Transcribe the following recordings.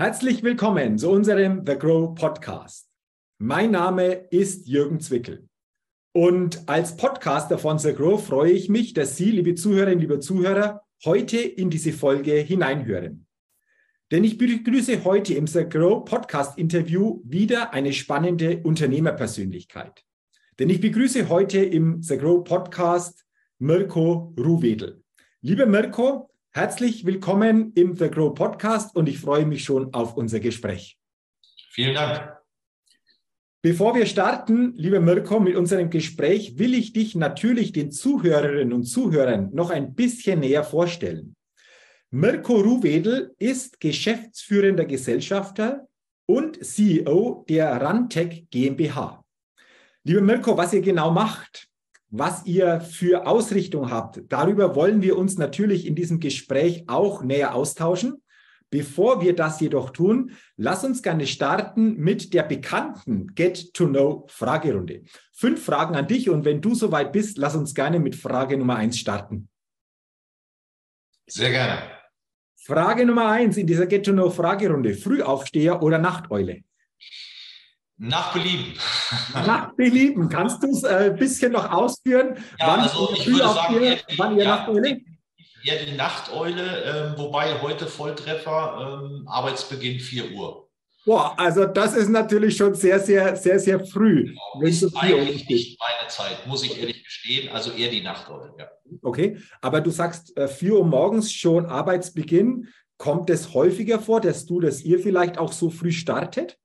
Herzlich willkommen zu unserem The Grow Podcast. Mein Name ist Jürgen Zwickel. Und als Podcaster von The Grow freue ich mich, dass Sie, liebe Zuhörerinnen, liebe Zuhörer, heute in diese Folge hineinhören. Denn ich begrüße heute im The Grow Podcast Interview wieder eine spannende Unternehmerpersönlichkeit. Denn ich begrüße heute im The Grow Podcast Mirko Ruhwedel. Lieber Mirko, Herzlich willkommen im The Grow Podcast und ich freue mich schon auf unser Gespräch. Vielen Dank. Bevor wir starten, lieber Mirko, mit unserem Gespräch will ich dich natürlich den Zuhörerinnen und Zuhörern noch ein bisschen näher vorstellen. Mirko Ruhwedel ist geschäftsführender Gesellschafter und CEO der Rantec GmbH. Lieber Mirko, was ihr genau macht, was ihr für Ausrichtung habt. Darüber wollen wir uns natürlich in diesem Gespräch auch näher austauschen. Bevor wir das jedoch tun, lass uns gerne starten mit der bekannten Get-to-Know-Fragerunde. Fünf Fragen an dich und wenn du soweit bist, lass uns gerne mit Frage Nummer eins starten. Sehr gerne. Frage Nummer eins in dieser Get-to-Know-Fragerunde. Frühaufsteher oder Nachteule? Nach Belieben. Nach Belieben. Kannst du es ein äh, bisschen noch ausführen? Ja, wann also ich würde sagen, ihr, wann ihr ja, Nachteule? Ja, die Nachteule, äh, wobei heute Volltreffer, äh, Arbeitsbeginn 4 Uhr. Boah, also das ist natürlich schon sehr, sehr, sehr, sehr früh. Genau, ist eigentlich nicht meine Zeit, muss ich ehrlich gestehen. Also eher die Nachteule, ja. Okay, aber du sagst 4 äh, Uhr morgens schon Arbeitsbeginn. Kommt es häufiger vor, dass du, dass ihr vielleicht auch so früh startet?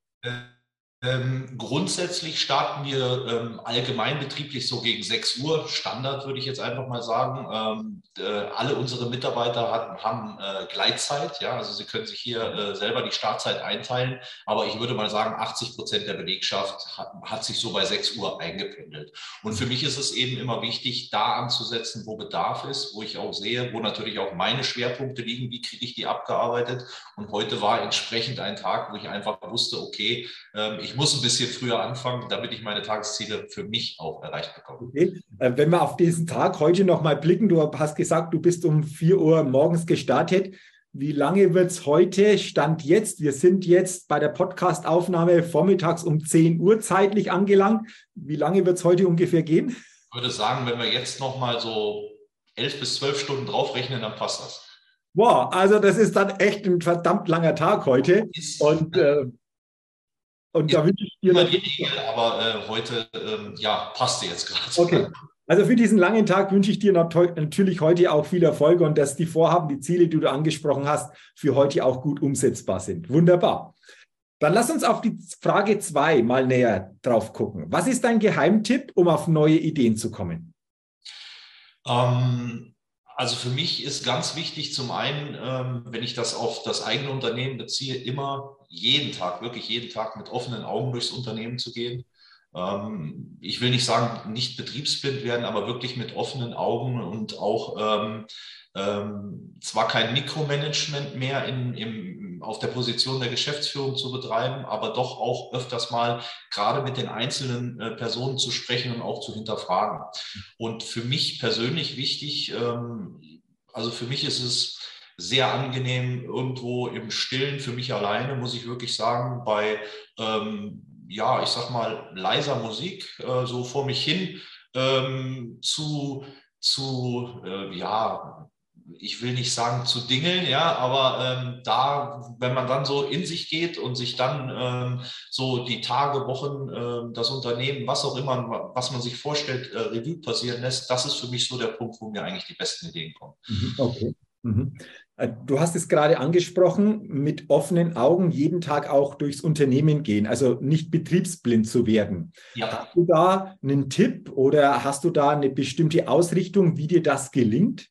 Äh, ähm, grundsätzlich starten wir ähm, allgemeinbetrieblich so gegen 6 Uhr, Standard würde ich jetzt einfach mal sagen. Ähm, äh, alle unsere Mitarbeiter hat, haben äh, Gleitzeit, ja, also sie können sich hier äh, selber die Startzeit einteilen, aber ich würde mal sagen, 80 Prozent der Belegschaft hat, hat, sich so bei 6 Uhr eingependelt. Und für mich ist es eben immer wichtig, da anzusetzen, wo Bedarf ist, wo ich auch sehe, wo natürlich auch meine Schwerpunkte liegen, wie kriege ich die abgearbeitet. Und heute war entsprechend ein Tag, wo ich einfach wusste, okay, ähm, ich muss ein bisschen früher anfangen, damit ich meine Tagesziele für mich auch erreicht bekomme. Okay. Äh, wenn wir auf diesen Tag heute nochmal blicken, du hast gesagt, du bist um 4 Uhr morgens gestartet. Wie lange wird es heute, Stand jetzt? Wir sind jetzt bei der Podcastaufnahme vormittags um 10 Uhr zeitlich angelangt. Wie lange wird es heute ungefähr gehen? Ich würde sagen, wenn wir jetzt nochmal so 11 bis 12 Stunden draufrechnen, dann passt das. Wow, also das ist dann echt ein verdammt langer Tag heute. Und äh, und da wünsche ich dir. Immer die Regel, aber äh, heute ähm, ja, passte jetzt gerade. Okay. Also für diesen langen Tag wünsche ich dir natürlich heute auch viel Erfolg und dass die Vorhaben, die Ziele, die du angesprochen hast, für heute auch gut umsetzbar sind. Wunderbar. Dann lass uns auf die Frage zwei mal näher drauf gucken. Was ist dein Geheimtipp, um auf neue Ideen zu kommen? Ähm, also für mich ist ganz wichtig, zum einen, ähm, wenn ich das auf das eigene Unternehmen beziehe, immer jeden Tag, wirklich jeden Tag mit offenen Augen durchs Unternehmen zu gehen. Ähm, ich will nicht sagen, nicht betriebsblind werden, aber wirklich mit offenen Augen und auch ähm, ähm, zwar kein Mikromanagement mehr in, im, auf der Position der Geschäftsführung zu betreiben, aber doch auch öfters mal gerade mit den einzelnen äh, Personen zu sprechen und auch zu hinterfragen. Und für mich persönlich wichtig, ähm, also für mich ist es sehr angenehm irgendwo im Stillen für mich alleine, muss ich wirklich sagen, bei, ähm, ja, ich sag mal, leiser Musik äh, so vor mich hin ähm, zu, zu äh, ja, ich will nicht sagen zu dingeln, ja, aber ähm, da, wenn man dann so in sich geht und sich dann ähm, so die Tage, Wochen, äh, das Unternehmen, was auch immer, was man sich vorstellt, äh, Revue passieren lässt, das ist für mich so der Punkt, wo mir eigentlich die besten Ideen kommen. Mhm, okay. Mhm. Äh, du hast es gerade angesprochen, mit offenen Augen jeden Tag auch durchs Unternehmen gehen, also nicht betriebsblind zu werden. Ja. Hast du da einen Tipp oder hast du da eine bestimmte Ausrichtung, wie dir das gelingt?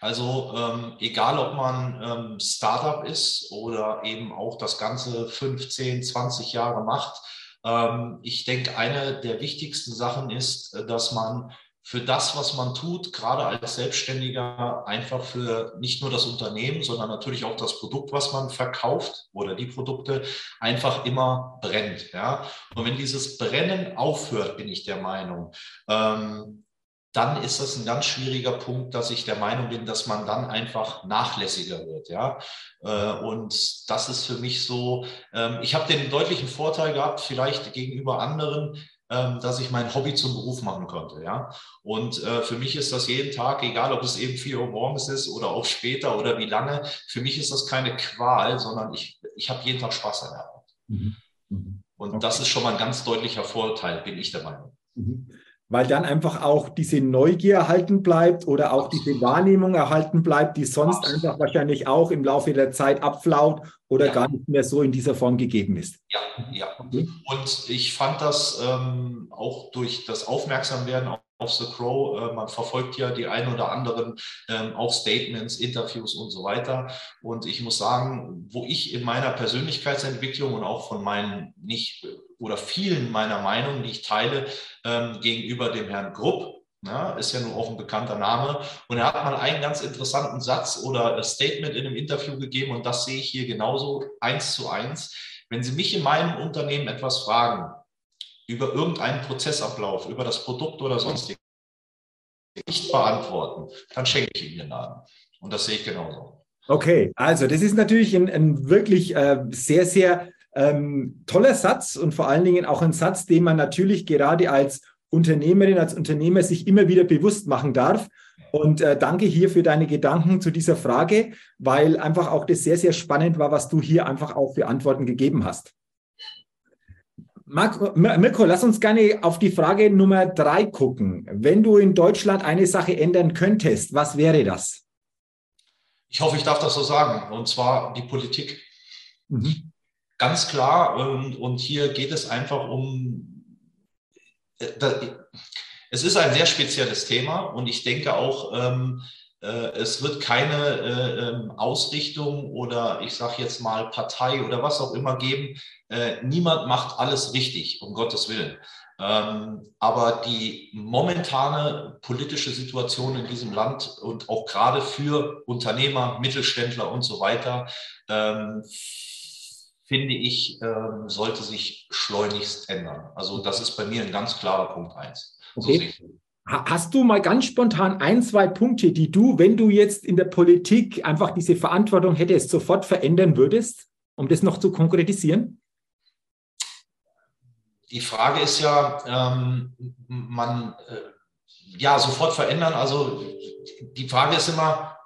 Also ähm, egal, ob man ähm, Startup ist oder eben auch das Ganze 15, 20 Jahre macht, ähm, ich denke, eine der wichtigsten Sachen ist, äh, dass man für das, was man tut, gerade als Selbstständiger, einfach für nicht nur das Unternehmen, sondern natürlich auch das Produkt, was man verkauft oder die Produkte, einfach immer brennt. Ja? Und wenn dieses Brennen aufhört, bin ich der Meinung, ähm, dann ist das ein ganz schwieriger Punkt, dass ich der Meinung bin, dass man dann einfach nachlässiger wird. Ja? Äh, und das ist für mich so, ähm, ich habe den deutlichen Vorteil gehabt, vielleicht gegenüber anderen, ähm, dass ich mein Hobby zum Beruf machen konnte. Ja? Und äh, für mich ist das jeden Tag, egal ob es eben 4 Uhr morgens ist oder auch später oder wie lange, für mich ist das keine Qual, sondern ich, ich habe jeden Tag Spaß an der Arbeit. Mhm. Mhm. Und okay. das ist schon mal ein ganz deutlicher Vorteil, bin ich der Meinung. Mhm weil dann einfach auch diese Neugier erhalten bleibt oder auch diese Wahrnehmung erhalten bleibt, die sonst einfach wahrscheinlich auch im Laufe der Zeit abflaut oder ja. gar nicht mehr so in dieser Form gegeben ist. Ja, ja. Und ich fand das ähm, auch durch das Aufmerksamwerden auf The Crow, äh, man verfolgt ja die ein oder anderen ähm, auch Statements, Interviews und so weiter. Und ich muss sagen, wo ich in meiner Persönlichkeitsentwicklung und auch von meinen nicht oder vielen meiner Meinungen, die ich teile, ähm, gegenüber dem Herrn Grupp. Ja, ist ja nur auch ein bekannter Name. Und er hat mal einen ganz interessanten Satz oder ein Statement in einem Interview gegeben und das sehe ich hier genauso eins zu eins. Wenn Sie mich in meinem Unternehmen etwas fragen über irgendeinen Prozessablauf, über das Produkt oder sonstiges, nicht beantworten, dann schenke ich Ihnen den Laden. Und das sehe ich genauso. Okay, also das ist natürlich ein, ein wirklich äh, sehr, sehr ähm, toller Satz und vor allen Dingen auch ein Satz, den man natürlich gerade als Unternehmerin, als Unternehmer sich immer wieder bewusst machen darf. Und äh, danke hier für deine Gedanken zu dieser Frage, weil einfach auch das sehr, sehr spannend war, was du hier einfach auch für Antworten gegeben hast. Marco, Mirko, lass uns gerne auf die Frage Nummer drei gucken. Wenn du in Deutschland eine Sache ändern könntest, was wäre das? Ich hoffe, ich darf das so sagen, und zwar die Politik. Mhm. Ganz klar. Und, und hier geht es einfach um, äh, es ist ein sehr spezielles Thema und ich denke auch, ähm, äh, es wird keine äh, ähm, Ausrichtung oder ich sage jetzt mal Partei oder was auch immer geben. Äh, niemand macht alles richtig, um Gottes Willen. Ähm, aber die momentane politische Situation in diesem Land und auch gerade für Unternehmer, Mittelständler und so weiter ähm, finde ich, ähm, sollte sich schleunigst ändern. Also das ist bei mir ein ganz klarer Punkt eins. Okay. So Hast du mal ganz spontan ein, zwei Punkte, die du, wenn du jetzt in der Politik einfach diese Verantwortung hättest, sofort verändern würdest, um das noch zu konkretisieren? Die Frage ist ja, ähm, man, äh, ja, sofort verändern. Also die Frage ist immer,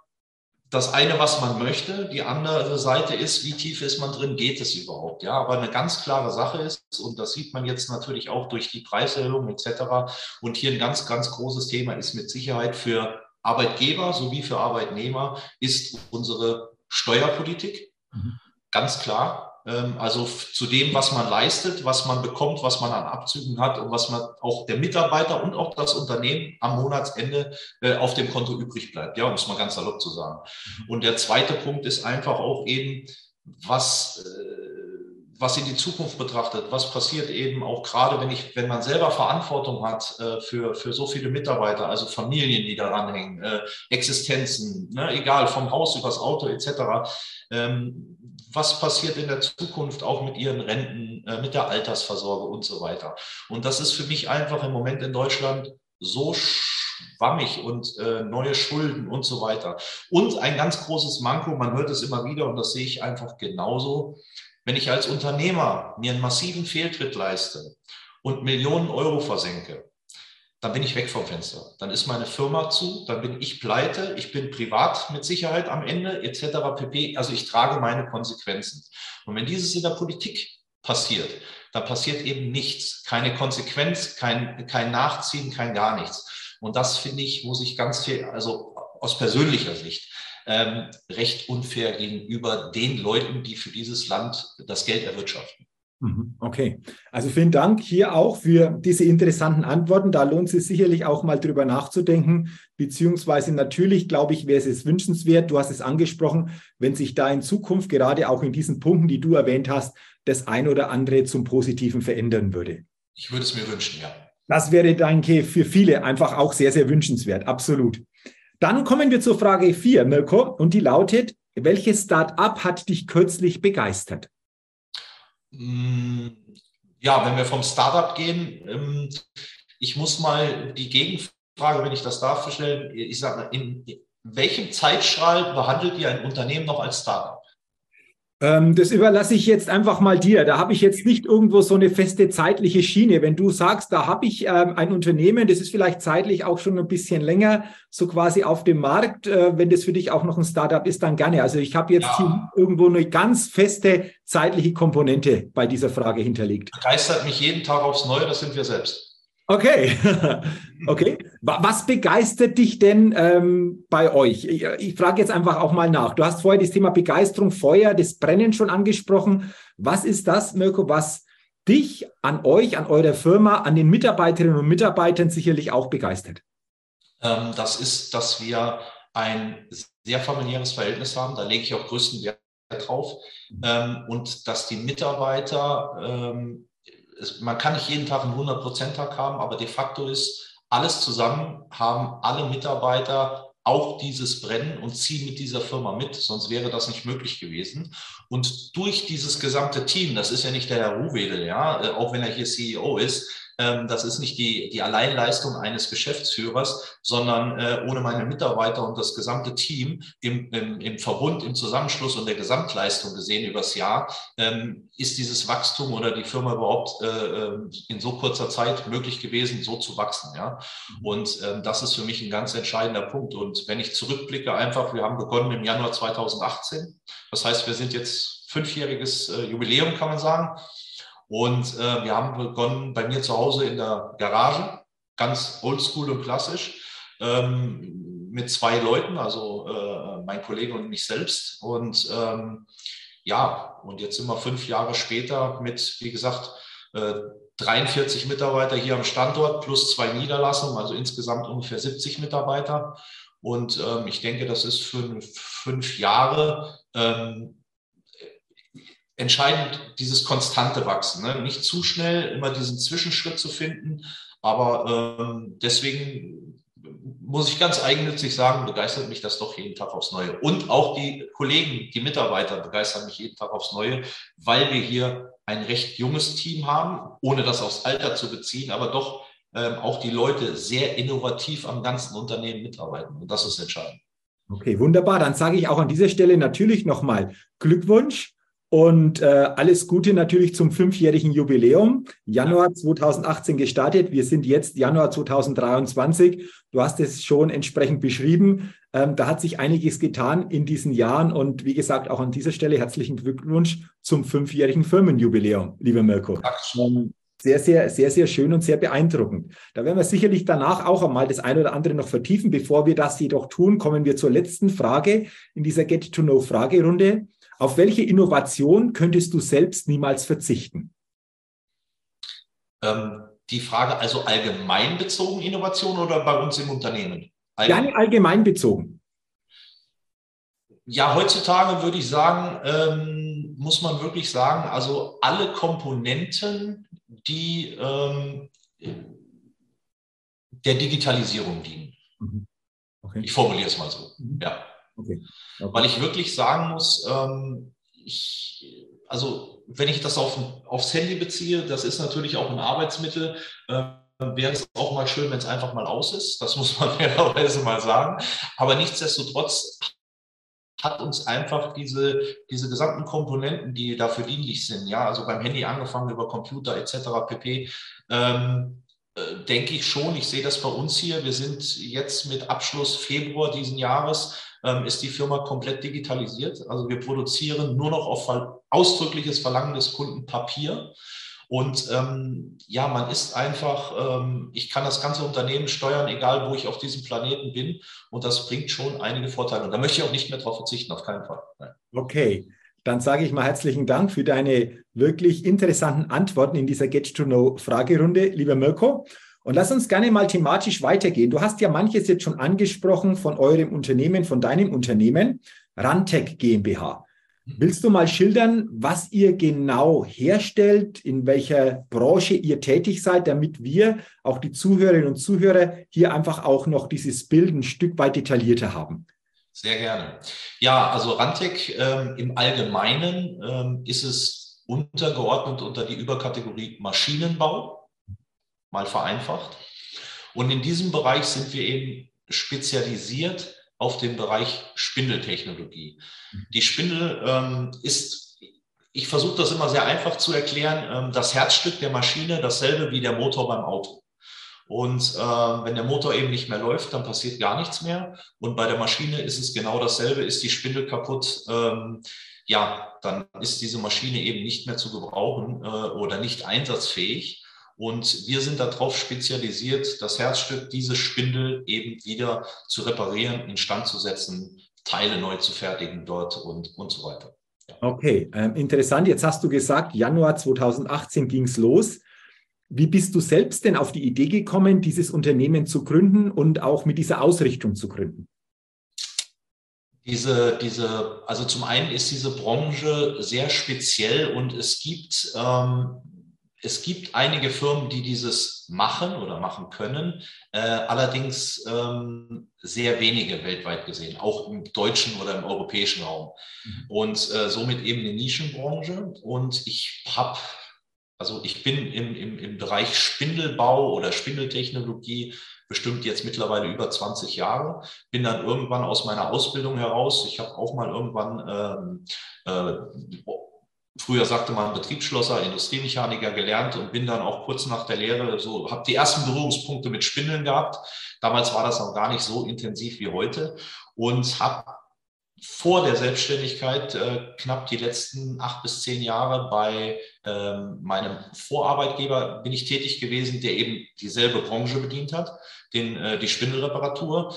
das eine, was man möchte, die andere Seite ist, wie tief ist man drin, geht es überhaupt? Ja, aber eine ganz klare Sache ist, und das sieht man jetzt natürlich auch durch die Preiserhöhung etc. Und hier ein ganz, ganz großes Thema ist mit Sicherheit für Arbeitgeber sowie für Arbeitnehmer, ist unsere Steuerpolitik. Mhm. Ganz klar. Ähm, also zu dem, was man leistet, was man bekommt, was man an Abzügen hat und was man auch der Mitarbeiter und auch das Unternehmen am Monatsende äh, auf dem Konto übrig bleibt. Ja, um es mal ganz salopp zu sagen. Mhm. Und der zweite Punkt ist einfach auch eben, was, äh, was in die Zukunft betrachtet, was passiert eben auch gerade, wenn ich, wenn man selber Verantwortung hat äh, für, für so viele Mitarbeiter, also Familien, die daran hängen, Existenzen, ne, egal vom Haus übers Auto etc was passiert in der Zukunft auch mit ihren Renten, äh, mit der Altersversorgung und so weiter. Und das ist für mich einfach im Moment in Deutschland so schwammig und äh, neue Schulden und so weiter. Und ein ganz großes Manko, man hört es immer wieder und das sehe ich einfach genauso. Wenn ich als Unternehmer mir einen massiven Fehltritt leiste und Millionen Euro versenke, dann bin ich weg vom Fenster. Dann ist meine Firma zu, dann bin ich pleite, ich bin privat mit Sicherheit am Ende, etc. pp. Also ich trage meine Konsequenzen. Und wenn dieses in der Politik passiert, dann passiert eben nichts. Keine Konsequenz, kein, kein Nachziehen, kein gar nichts. Und das finde ich, muss ich ganz viel, also aus persönlicher Sicht, ähm, recht unfair gegenüber den Leuten, die für dieses Land das Geld erwirtschaften. Mhm, okay, also vielen Dank hier auch für diese interessanten Antworten. Da lohnt es sich sicherlich auch mal drüber nachzudenken, beziehungsweise natürlich, glaube ich, wäre es wünschenswert, du hast es angesprochen, wenn sich da in Zukunft gerade auch in diesen Punkten, die du erwähnt hast, das ein oder andere zum Positiven verändern würde. Ich würde es mir wünschen, ja. Das wäre, danke, für viele einfach auch sehr, sehr wünschenswert, absolut. Dann kommen wir zur Frage 4, Mirko, und die lautet, welches Start-up hat dich kürzlich begeistert? Mm, ja, wenn wir vom Startup gehen, ähm, ich muss mal die Gegenfrage Frage, wenn ich das darf, stellen. Ich sage in welchem Zeitstrahl behandelt ihr ein Unternehmen noch als Startup? Ähm, das überlasse ich jetzt einfach mal dir. Da habe ich jetzt nicht irgendwo so eine feste zeitliche Schiene. Wenn du sagst, da habe ich ähm, ein Unternehmen, das ist vielleicht zeitlich auch schon ein bisschen länger, so quasi auf dem Markt, äh, wenn das für dich auch noch ein Startup ist, dann gerne. Also ich habe jetzt ja. hier irgendwo eine ganz feste zeitliche Komponente bei dieser Frage hinterlegt. Begeistert mich jeden Tag aufs Neue, das sind wir selbst. Okay, okay. Was begeistert dich denn ähm, bei euch? Ich, ich frage jetzt einfach auch mal nach. Du hast vorher das Thema Begeisterung, Feuer, das Brennen schon angesprochen. Was ist das, Mirko, was dich an euch, an eurer Firma, an den Mitarbeiterinnen und Mitarbeitern sicherlich auch begeistert? Ähm, das ist, dass wir ein sehr familiäres Verhältnis haben. Da lege ich auch größten Wert drauf. Ähm, und dass die Mitarbeiter ähm, man kann nicht jeden Tag einen 100%-Tag haben, aber de facto ist, alles zusammen haben alle Mitarbeiter auch dieses Brennen und ziehen mit dieser Firma mit, sonst wäre das nicht möglich gewesen. Und durch dieses gesamte Team, das ist ja nicht der Herr Ruhwedel, ja, äh, auch wenn er hier CEO ist, das ist nicht die, die Alleinleistung eines Geschäftsführers, sondern äh, ohne meine Mitarbeiter und das gesamte Team im, im, im Verbund, im Zusammenschluss und der Gesamtleistung gesehen übers Jahr, ähm, ist dieses Wachstum oder die Firma überhaupt äh, ähm, in so kurzer Zeit möglich gewesen, so zu wachsen. Ja? Und ähm, das ist für mich ein ganz entscheidender Punkt. Und wenn ich zurückblicke, einfach, wir haben begonnen im Januar 2018. Das heißt, wir sind jetzt fünfjähriges äh, Jubiläum, kann man sagen. Und äh, wir haben begonnen bei mir zu Hause in der Garage, ganz oldschool und klassisch, ähm, mit zwei Leuten, also äh, mein Kollege und mich selbst. Und ähm, ja, und jetzt sind wir fünf Jahre später mit, wie gesagt, äh, 43 Mitarbeiter hier am Standort plus zwei Niederlassungen, also insgesamt ungefähr 70 Mitarbeiter. Und ähm, ich denke, das ist für fünf Jahre ähm, entscheidend dieses konstante Wachsen. Ne? Nicht zu schnell immer diesen Zwischenschritt zu finden, aber ähm, deswegen muss ich ganz eigennützig sagen, begeistert mich das doch jeden Tag aufs Neue. Und auch die Kollegen, die Mitarbeiter begeistern mich jeden Tag aufs Neue, weil wir hier ein recht junges Team haben, ohne das aufs Alter zu beziehen, aber doch ähm, auch die Leute sehr innovativ am ganzen Unternehmen mitarbeiten. Und das ist entscheidend. Okay, wunderbar. Dann sage ich auch an dieser Stelle natürlich nochmal Glückwunsch und äh, alles Gute natürlich zum fünfjährigen Jubiläum. Januar 2018 gestartet. Wir sind jetzt Januar 2023. Du hast es schon entsprechend beschrieben. Ähm, da hat sich einiges getan in diesen Jahren. Und wie gesagt, auch an dieser Stelle herzlichen Glückwunsch zum fünfjährigen Firmenjubiläum, lieber Mirko. Ähm, sehr, sehr, sehr, sehr schön und sehr beeindruckend. Da werden wir sicherlich danach auch einmal das eine oder andere noch vertiefen. Bevor wir das jedoch tun, kommen wir zur letzten Frage in dieser Get-to-Know-Fragerunde. Auf welche Innovation könntest du selbst niemals verzichten? Ähm, die Frage also allgemein bezogen Innovation oder bei uns im Unternehmen? Allgemein, ja, allgemein bezogen. Ja, heutzutage würde ich sagen, ähm, muss man wirklich sagen, also alle Komponenten, die ähm, der Digitalisierung dienen. Mhm. Okay. Ich formuliere es mal so. Mhm. Ja. Okay. Okay. Weil ich wirklich sagen muss, ähm, ich, also wenn ich das auf, aufs Handy beziehe, das ist natürlich auch ein Arbeitsmittel. Äh, wäre es auch mal schön, wenn es einfach mal aus ist. Das muss man fairerweise mal sagen. Aber nichtsdestotrotz hat uns einfach diese, diese gesamten Komponenten, die dafür dienlich sind, ja, also beim Handy angefangen über Computer etc. pp. Ähm, äh, denke ich schon, ich sehe das bei uns hier. Wir sind jetzt mit Abschluss Februar diesen Jahres ähm, ist die Firma komplett digitalisiert. Also wir produzieren nur noch auf ausdrückliches Verlangen des Kunden Papier. Und ähm, ja, man ist einfach, ähm, ich kann das ganze Unternehmen steuern, egal wo ich auf diesem Planeten bin. Und das bringt schon einige Vorteile. Und da möchte ich auch nicht mehr darauf verzichten, auf keinen Fall. Nein. Okay. Dann sage ich mal herzlichen Dank für deine wirklich interessanten Antworten in dieser Get-to-Know-Fragerunde, lieber Mirko. Und lass uns gerne mal thematisch weitergehen. Du hast ja manches jetzt schon angesprochen von eurem Unternehmen, von deinem Unternehmen, Rantec GmbH. Willst du mal schildern, was ihr genau herstellt, in welcher Branche ihr tätig seid, damit wir, auch die Zuhörerinnen und Zuhörer, hier einfach auch noch dieses Bild ein Stück weit detaillierter haben? Sehr gerne. Ja, also Rantec ähm, im Allgemeinen ähm, ist es untergeordnet unter die Überkategorie Maschinenbau mal vereinfacht. Und in diesem Bereich sind wir eben spezialisiert auf den Bereich Spindeltechnologie. Die Spindel ähm, ist, ich versuche das immer sehr einfach zu erklären, ähm, das Herzstück der Maschine, dasselbe wie der Motor beim Auto. Und äh, wenn der Motor eben nicht mehr läuft, dann passiert gar nichts mehr. Und bei der Maschine ist es genau dasselbe. Ist die Spindel kaputt, ähm, ja, dann ist diese Maschine eben nicht mehr zu gebrauchen äh, oder nicht einsatzfähig. Und wir sind darauf spezialisiert, das Herzstück, diese Spindel eben wieder zu reparieren, instand zu setzen, Teile neu zu fertigen dort und, und so weiter. Okay, ähm, interessant. Jetzt hast du gesagt, Januar 2018 ging es los. Wie bist du selbst denn auf die Idee gekommen, dieses Unternehmen zu gründen und auch mit dieser Ausrichtung zu gründen? Diese, diese, also zum einen ist diese Branche sehr speziell und es gibt ähm, es gibt einige Firmen, die dieses machen oder machen können, äh, allerdings ähm, sehr wenige weltweit gesehen, auch im deutschen oder im europäischen Raum. Mhm. Und äh, somit eben eine Nischenbranche. Und ich habe, also ich bin im, im, im Bereich Spindelbau oder Spindeltechnologie bestimmt jetzt mittlerweile über 20 Jahre. Bin dann irgendwann aus meiner Ausbildung heraus, ich habe auch mal irgendwann ähm, äh, früher sagte man Betriebsschlosser, Industriemechaniker gelernt und bin dann auch kurz nach der Lehre so, habe die ersten Berührungspunkte mit Spindeln gehabt. Damals war das noch gar nicht so intensiv wie heute und habe vor der Selbstständigkeit äh, knapp die letzten acht bis zehn Jahre bei ähm, meinem Vorarbeitgeber bin ich tätig gewesen, der eben dieselbe Branche bedient hat, den, äh, die Spindelreparatur.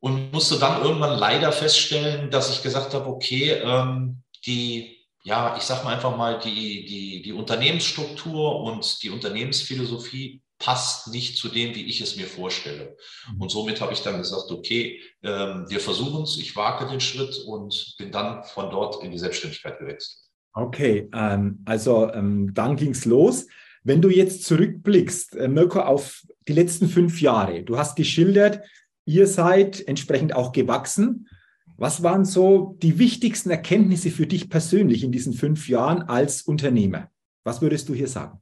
Und musste dann irgendwann leider feststellen, dass ich gesagt habe, okay, ähm, die ja, ich sage mal einfach mal, die, die, die Unternehmensstruktur und die Unternehmensphilosophie passt nicht zu dem, wie ich es mir vorstelle. Mhm. Und somit habe ich dann gesagt, okay, ähm, wir versuchen es, ich wage den Schritt und bin dann von dort in die Selbstständigkeit gewechselt. Okay, ähm, also ähm, dann ging es los. Wenn du jetzt zurückblickst, äh, Mirko, auf die letzten fünf Jahre, du hast geschildert, ihr seid entsprechend auch gewachsen. Was waren so die wichtigsten Erkenntnisse für dich persönlich in diesen fünf Jahren als Unternehmer? Was würdest du hier sagen?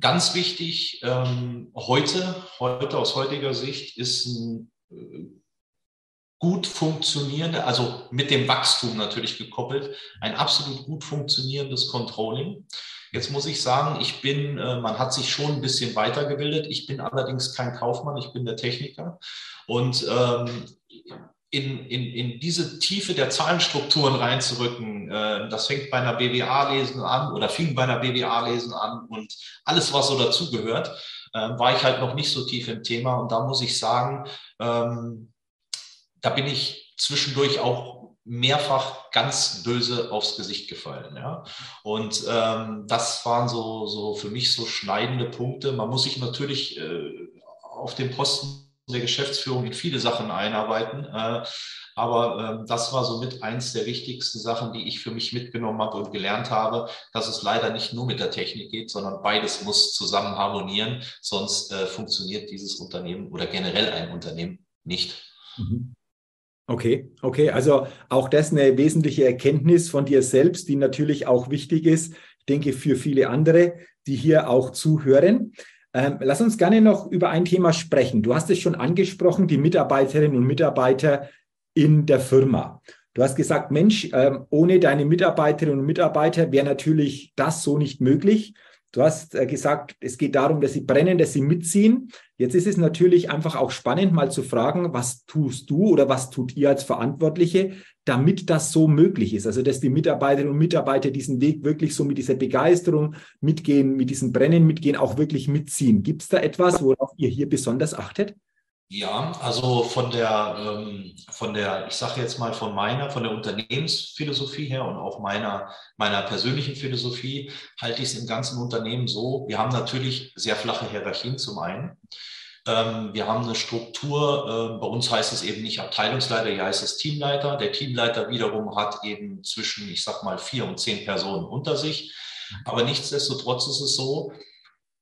Ganz wichtig ähm, heute, heute aus heutiger Sicht ist ein äh, gut funktionierende, also mit dem Wachstum natürlich gekoppelt, ein absolut gut funktionierendes Controlling. Jetzt muss ich sagen, ich bin, äh, man hat sich schon ein bisschen weitergebildet. Ich bin allerdings kein Kaufmann, ich bin der Techniker. Und ähm, in, in, in diese Tiefe der Zahlenstrukturen reinzurücken. Äh, das fängt bei einer BWA-Lesen an oder fing bei einer BWA-Lesen an und alles, was so dazugehört, äh, war ich halt noch nicht so tief im Thema. Und da muss ich sagen, ähm, da bin ich zwischendurch auch mehrfach ganz böse aufs Gesicht gefallen. Ja? Und ähm, das waren so, so für mich so schneidende Punkte. Man muss sich natürlich äh, auf dem Posten der Geschäftsführung in viele Sachen einarbeiten. Äh, aber ähm, das war somit eins der wichtigsten Sachen, die ich für mich mitgenommen habe und gelernt habe, dass es leider nicht nur mit der Technik geht, sondern beides muss zusammen harmonieren, sonst äh, funktioniert dieses Unternehmen oder generell ein Unternehmen nicht. Mhm. Okay, okay, also auch das eine wesentliche Erkenntnis von dir selbst, die natürlich auch wichtig ist, ich denke, für viele andere, die hier auch zuhören. Ähm, lass uns gerne noch über ein Thema sprechen. Du hast es schon angesprochen, die Mitarbeiterinnen und Mitarbeiter in der Firma. Du hast gesagt, Mensch, ähm, ohne deine Mitarbeiterinnen und Mitarbeiter wäre natürlich das so nicht möglich. Du hast äh, gesagt, es geht darum, dass sie brennen, dass sie mitziehen. Jetzt ist es natürlich einfach auch spannend, mal zu fragen, was tust du oder was tut ihr als Verantwortliche, damit das so möglich ist? Also, dass die Mitarbeiterinnen und Mitarbeiter diesen Weg wirklich so mit dieser Begeisterung mitgehen, mit diesem Brennen mitgehen, auch wirklich mitziehen. Gibt es da etwas, worauf ihr hier besonders achtet? Ja, also von der, ähm, von der, ich sage jetzt mal von meiner, von der Unternehmensphilosophie her und auch meiner, meiner persönlichen Philosophie halte ich es im ganzen Unternehmen so. Wir haben natürlich sehr flache Hierarchien zum einen. Ähm, wir haben eine Struktur, äh, bei uns heißt es eben nicht Abteilungsleiter, hier heißt es Teamleiter. Der Teamleiter wiederum hat eben zwischen, ich sag mal, vier und zehn Personen unter sich. Aber nichtsdestotrotz ist es so,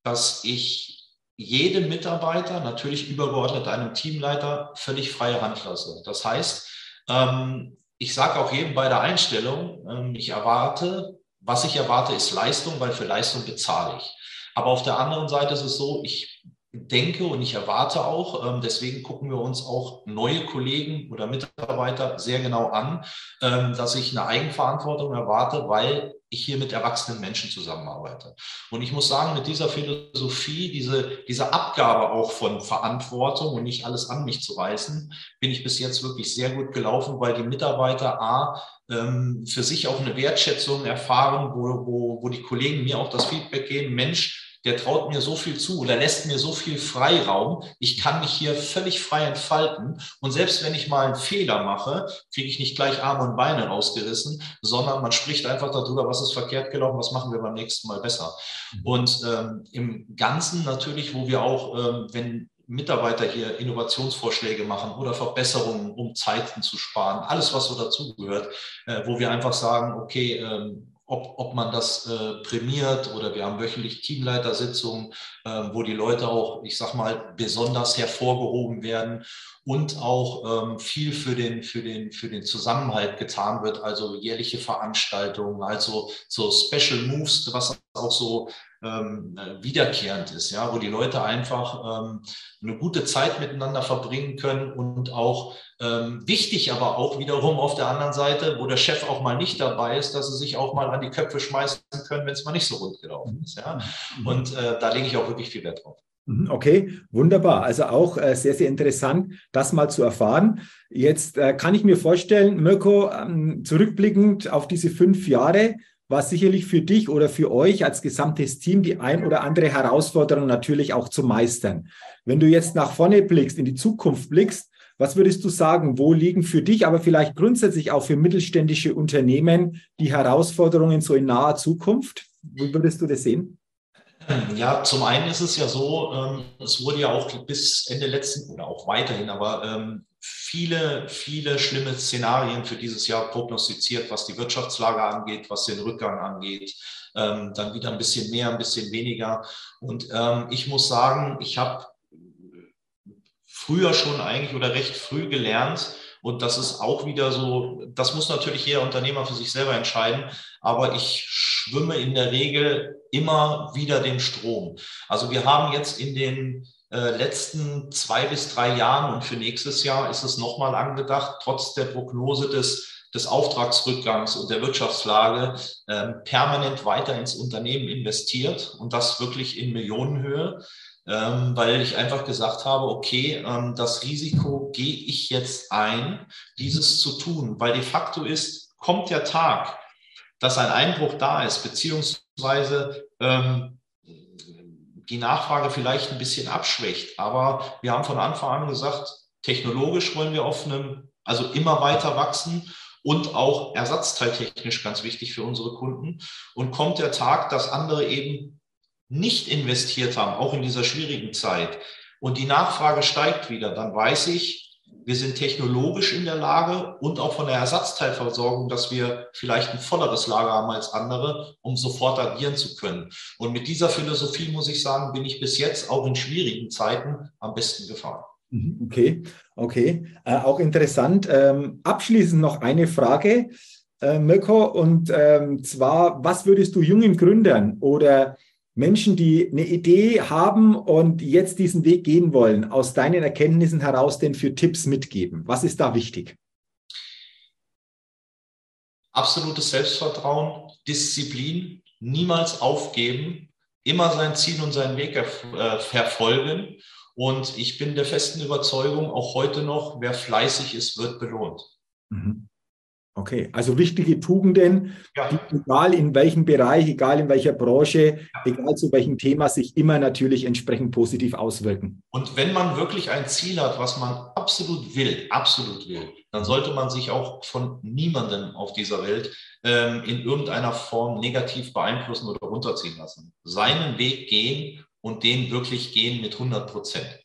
dass ich jedem Mitarbeiter, natürlich übergeordnet einem Teamleiter, völlig freie Hand lasse. Das heißt, ähm, ich sage auch jedem bei der Einstellung, ähm, ich erwarte, was ich erwarte, ist Leistung, weil für Leistung bezahle ich. Aber auf der anderen Seite ist es so, ich denke und ich erwarte auch, ähm, deswegen gucken wir uns auch neue Kollegen oder Mitarbeiter sehr genau an, ähm, dass ich eine Eigenverantwortung erwarte, weil ich hier mit erwachsenen Menschen zusammenarbeite. Und ich muss sagen, mit dieser Philosophie, diese, diese Abgabe auch von Verantwortung und nicht alles an mich zu reißen, bin ich bis jetzt wirklich sehr gut gelaufen, weil die Mitarbeiter A ähm, für sich auch eine Wertschätzung erfahren, wo, wo, wo die Kollegen mir auch das Feedback geben, Mensch, der traut mir so viel zu oder lässt mir so viel Freiraum. Ich kann mich hier völlig frei entfalten. Und selbst wenn ich mal einen Fehler mache, kriege ich nicht gleich Arme und Beine rausgerissen, sondern man spricht einfach darüber, was ist verkehrt gelaufen, was machen wir beim nächsten Mal besser. Mhm. Und ähm, im Ganzen natürlich, wo wir auch, ähm, wenn Mitarbeiter hier Innovationsvorschläge machen oder Verbesserungen, um Zeiten zu sparen, alles, was so dazugehört, äh, wo wir einfach sagen, okay, ähm, ob, ob man das äh, prämiert oder wir haben wöchentlich Teamleitersitzungen, äh, wo die Leute auch, ich sag mal, besonders hervorgehoben werden und auch ähm, viel für den, für, den, für den Zusammenhalt getan wird, also jährliche Veranstaltungen, also so Special Moves, was auch so ähm, wiederkehrend ist, ja, wo die Leute einfach ähm, eine gute Zeit miteinander verbringen können und auch ähm, wichtig, aber auch wiederum auf der anderen Seite, wo der Chef auch mal nicht dabei ist, dass sie sich auch mal an die Köpfe schmeißen können, wenn es mal nicht so rund gelaufen ist, ja. Mhm. Und äh, da lege ich auch wirklich viel Wert drauf. Mhm, okay, wunderbar. Also auch äh, sehr, sehr interessant, das mal zu erfahren. Jetzt äh, kann ich mir vorstellen, Mirko, ähm, zurückblickend auf diese fünf Jahre, war sicherlich für dich oder für euch als gesamtes Team die ein oder andere Herausforderung natürlich auch zu meistern. Wenn du jetzt nach vorne blickst, in die Zukunft blickst, was würdest du sagen, wo liegen für dich, aber vielleicht grundsätzlich auch für mittelständische Unternehmen die Herausforderungen so in naher Zukunft? Wie würdest du das sehen? Ja, zum einen ist es ja so, ähm, es wurde ja auch bis Ende letzten oder auch weiterhin, aber ähm, viele, viele schlimme Szenarien für dieses Jahr prognostiziert, was die Wirtschaftslage angeht, was den Rückgang angeht. Ähm, dann wieder ein bisschen mehr, ein bisschen weniger. Und ähm, ich muss sagen, ich habe früher schon eigentlich oder recht früh gelernt, und das ist auch wieder so, das muss natürlich jeder Unternehmer für sich selber entscheiden, aber ich schwimme in der Regel immer wieder den Strom. Also wir haben jetzt in den äh, letzten zwei bis drei Jahren und für nächstes Jahr ist es nochmal angedacht, trotz der Prognose des, des Auftragsrückgangs und der Wirtschaftslage äh, permanent weiter ins Unternehmen investiert und das wirklich in Millionenhöhe, ähm, weil ich einfach gesagt habe, okay, ähm, das Risiko gehe ich jetzt ein, dieses zu tun, weil de facto ist, kommt der Tag, dass ein Einbruch da ist, beziehungsweise ähm, die Nachfrage vielleicht ein bisschen abschwächt. Aber wir haben von Anfang an gesagt, technologisch wollen wir auf einem, also immer weiter wachsen und auch ersatzteiltechnisch ganz wichtig für unsere Kunden. Und kommt der Tag, dass andere eben nicht investiert haben, auch in dieser schwierigen Zeit, und die Nachfrage steigt wieder, dann weiß ich, wir sind technologisch in der Lage und auch von der Ersatzteilversorgung, dass wir vielleicht ein volleres Lager haben als andere, um sofort agieren zu können. Und mit dieser Philosophie, muss ich sagen, bin ich bis jetzt auch in schwierigen Zeiten am besten gefahren. Mhm, okay, okay. Äh, auch interessant. Ähm, abschließend noch eine Frage, äh, Mirko, und ähm, zwar, was würdest du jungen Gründern oder Menschen, die eine Idee haben und jetzt diesen Weg gehen wollen, aus deinen Erkenntnissen heraus denn für Tipps mitgeben? Was ist da wichtig? Absolutes Selbstvertrauen, Disziplin, niemals aufgeben, immer sein Ziel und seinen Weg äh, verfolgen. Und ich bin der festen Überzeugung, auch heute noch, wer fleißig ist, wird belohnt. Mhm. Okay, also wichtige Tugenden, ja. die egal in welchem Bereich, egal in welcher Branche, egal zu welchem Thema, sich immer natürlich entsprechend positiv auswirken. Und wenn man wirklich ein Ziel hat, was man absolut will, absolut will, dann sollte man sich auch von niemandem auf dieser Welt ähm, in irgendeiner Form negativ beeinflussen oder runterziehen lassen. Seinen Weg gehen und den wirklich gehen mit 100 Prozent.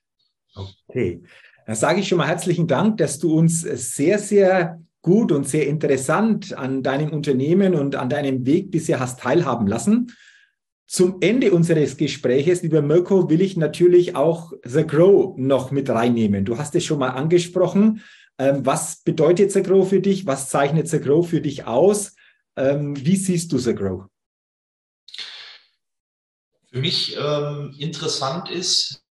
Okay, dann sage ich schon mal herzlichen Dank, dass du uns sehr, sehr gut und sehr interessant an deinem Unternehmen und an deinem Weg bisher hast teilhaben lassen. Zum Ende unseres Gespräches, lieber Mirko, will ich natürlich auch The Grow noch mit reinnehmen. Du hast es schon mal angesprochen. Ähm, was bedeutet The Grow für dich? Was zeichnet The Grow für dich aus? Ähm, wie siehst du The Grow? Für mich ähm, interessant ist,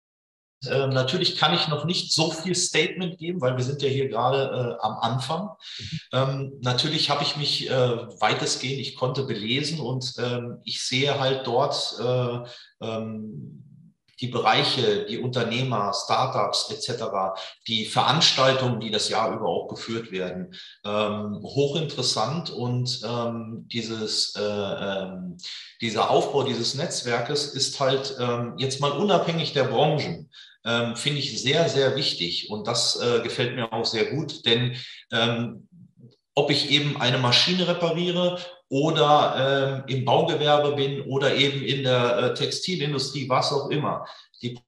äh, natürlich kann ich noch nicht so viel Statement geben, weil wir sind ja hier gerade äh, am Anfang. Mhm. Ähm, natürlich habe ich mich äh, weitestgehend, ich konnte belesen und ähm, ich sehe halt dort äh, ähm, die Bereiche, die Unternehmer, Startups etc., die Veranstaltungen, die das Jahr über auch geführt werden, ähm, hochinteressant und ähm, dieses, äh, ähm, dieser Aufbau dieses Netzwerkes ist halt ähm, jetzt mal unabhängig der Branchen, ähm, finde ich sehr, sehr wichtig. Und das äh, gefällt mir auch sehr gut, denn ähm, ob ich eben eine Maschine repariere oder ähm, im Baugewerbe bin oder eben in der äh, Textilindustrie, was auch immer. Die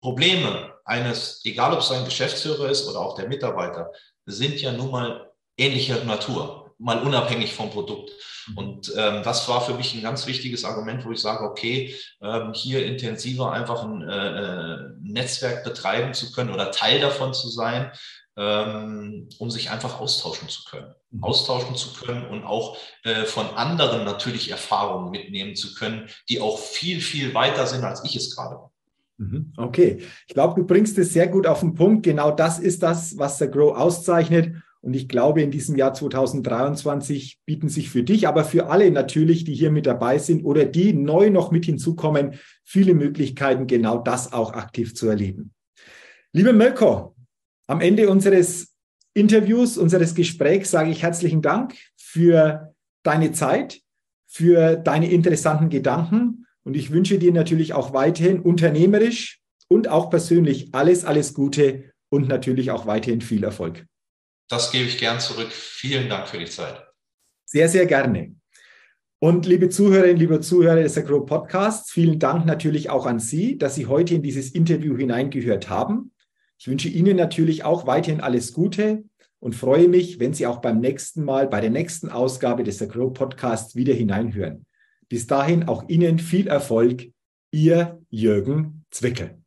Probleme eines, egal ob es ein Geschäftsführer ist oder auch der Mitarbeiter, sind ja nun mal ähnlicher Natur, mal unabhängig vom Produkt. Und ähm, das war für mich ein ganz wichtiges Argument, wo ich sage, okay, ähm, hier intensiver einfach ein äh, äh Netzwerk betreiben zu können oder Teil davon zu sein, ähm, um sich einfach austauschen zu können. Mhm. Austauschen zu können und auch äh, von anderen natürlich Erfahrungen mitnehmen zu können, die auch viel, viel weiter sind, als ich es gerade bin. Mhm. Okay, ich glaube, du bringst es sehr gut auf den Punkt. Genau das ist das, was der Grow auszeichnet. Und ich glaube, in diesem Jahr 2023 bieten sich für dich, aber für alle natürlich, die hier mit dabei sind oder die neu noch mit hinzukommen, viele Möglichkeiten, genau das auch aktiv zu erleben. Liebe Melko, am Ende unseres Interviews, unseres Gesprächs sage ich herzlichen Dank für deine Zeit, für deine interessanten Gedanken und ich wünsche dir natürlich auch weiterhin unternehmerisch und auch persönlich alles, alles Gute und natürlich auch weiterhin viel Erfolg. Das gebe ich gern zurück. Vielen Dank für die Zeit. Sehr, sehr gerne. Und liebe Zuhörerinnen, liebe Zuhörer des Agro Podcasts, vielen Dank natürlich auch an Sie, dass Sie heute in dieses Interview hineingehört haben. Ich wünsche Ihnen natürlich auch weiterhin alles Gute und freue mich, wenn Sie auch beim nächsten Mal, bei der nächsten Ausgabe des Agro Podcasts wieder hineinhören. Bis dahin auch Ihnen viel Erfolg. Ihr Jürgen Zwickel.